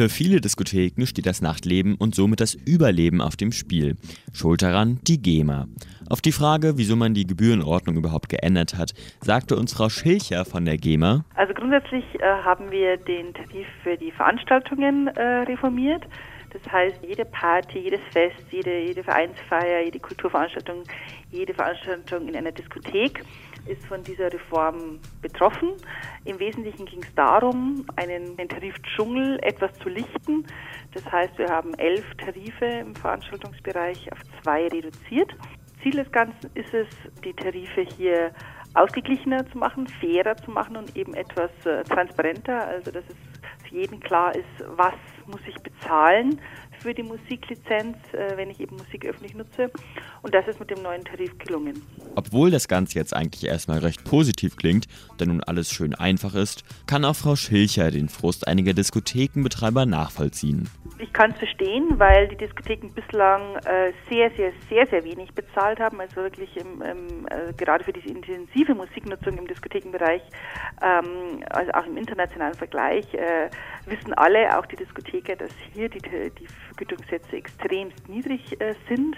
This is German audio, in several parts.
Für viele Diskotheken steht das Nachtleben und somit das Überleben auf dem Spiel. Schuld daran die GEMA. Auf die Frage, wieso man die Gebührenordnung überhaupt geändert hat, sagte uns Frau Schilcher von der GEMA. Also grundsätzlich äh, haben wir den Tarif für die Veranstaltungen äh, reformiert. Das heißt, jede Party, jedes Fest, jede, jede Vereinsfeier, jede Kulturveranstaltung, jede Veranstaltung in einer Diskothek ist von dieser Reform betroffen. Im Wesentlichen ging es darum, einen, den Tarifdschungel etwas zu lichten. Das heißt, wir haben elf Tarife im Veranstaltungsbereich auf zwei reduziert. Ziel des Ganzen ist es, die Tarife hier ausgeglichener zu machen, fairer zu machen und eben etwas äh, transparenter, also dass es jeden klar ist, was muss ich bezahlen für die Musiklizenz, äh, wenn ich eben Musik öffentlich nutze. Und das ist mit dem neuen Tarif gelungen. Obwohl das Ganze jetzt eigentlich erstmal recht positiv klingt, da nun alles schön einfach ist, kann auch Frau Schilcher den Frust einiger Diskothekenbetreiber nachvollziehen. Ich kann es verstehen, weil die Diskotheken bislang äh, sehr, sehr, sehr, sehr wenig bezahlt haben. Also wirklich im, im, äh, gerade für diese intensive Musiknutzung im Diskothekenbereich, ähm, also auch im internationalen Vergleich, wissen alle, auch die Diskotheker, dass hier die, die Vergütungssätze extremst niedrig äh, sind.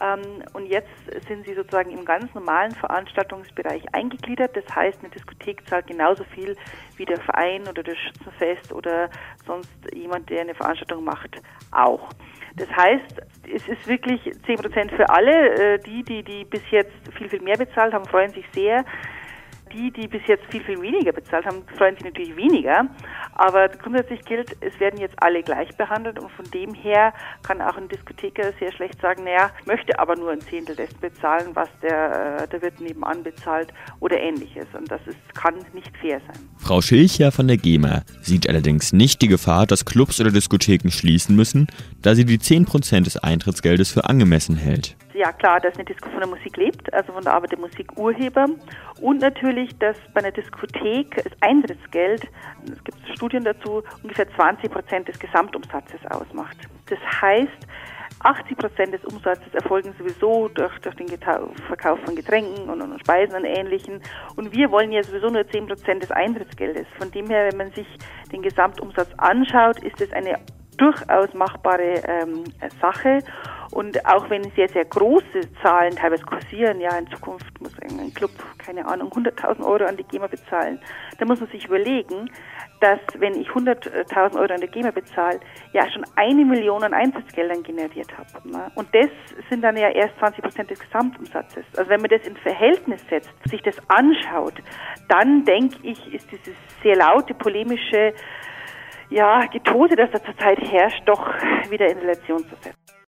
Ähm, und jetzt sind sie sozusagen im ganz normalen Veranstaltungsbereich eingegliedert. Das heißt, eine Diskothek zahlt genauso viel wie der Verein oder das Schützenfest oder sonst jemand, der eine Veranstaltung macht, auch. Das heißt, es ist wirklich 10 Prozent für alle. Äh, die, die, die bis jetzt viel, viel mehr bezahlt haben, freuen sich sehr. Die, die bis jetzt viel, viel weniger bezahlt haben, freuen sich natürlich weniger. Aber grundsätzlich gilt, es werden jetzt alle gleich behandelt und von dem her kann auch ein Diskotheker sehr schlecht sagen, naja, ich möchte aber nur ein Zehntel dessen bezahlen, was der, äh, der Wirt nebenan bezahlt oder ähnliches. Und das ist, kann nicht fair sein. Frau Schilcher von der GEMA sieht allerdings nicht die Gefahr, dass Clubs oder Diskotheken schließen müssen, da sie die 10% des Eintrittsgeldes für angemessen hält ja klar, dass eine Disco von der Musik lebt, also von der Arbeit der Musikurheber. Und natürlich, dass bei einer Diskothek das Eintrittsgeld, es gibt Studien dazu, ungefähr 20 Prozent des Gesamtumsatzes ausmacht. Das heißt, 80 Prozent des Umsatzes erfolgen sowieso durch, durch den Verkauf von Getränken und, und, Speisen und Ähnlichen. Und wir wollen ja sowieso nur 10 Prozent des Eintrittsgeldes. Von dem her, wenn man sich den Gesamtumsatz anschaut, ist es eine durchaus machbare ähm, Sache. Und auch wenn sehr, sehr große Zahlen teilweise kursieren, ja, in Zukunft muss ein Club, keine Ahnung, 100.000 Euro an die GEMA bezahlen, da muss man sich überlegen, dass wenn ich 100.000 Euro an der GEMA bezahle, ja schon eine Million an Eintrittsgeldern generiert habe. Ne? Und das sind dann ja erst 20 Prozent des Gesamtumsatzes. Also wenn man das in Verhältnis setzt, sich das anschaut, dann denke ich, ist dieses sehr laute, polemische ja, Getote, das da zurzeit herrscht, doch wieder in Relation zu setzen.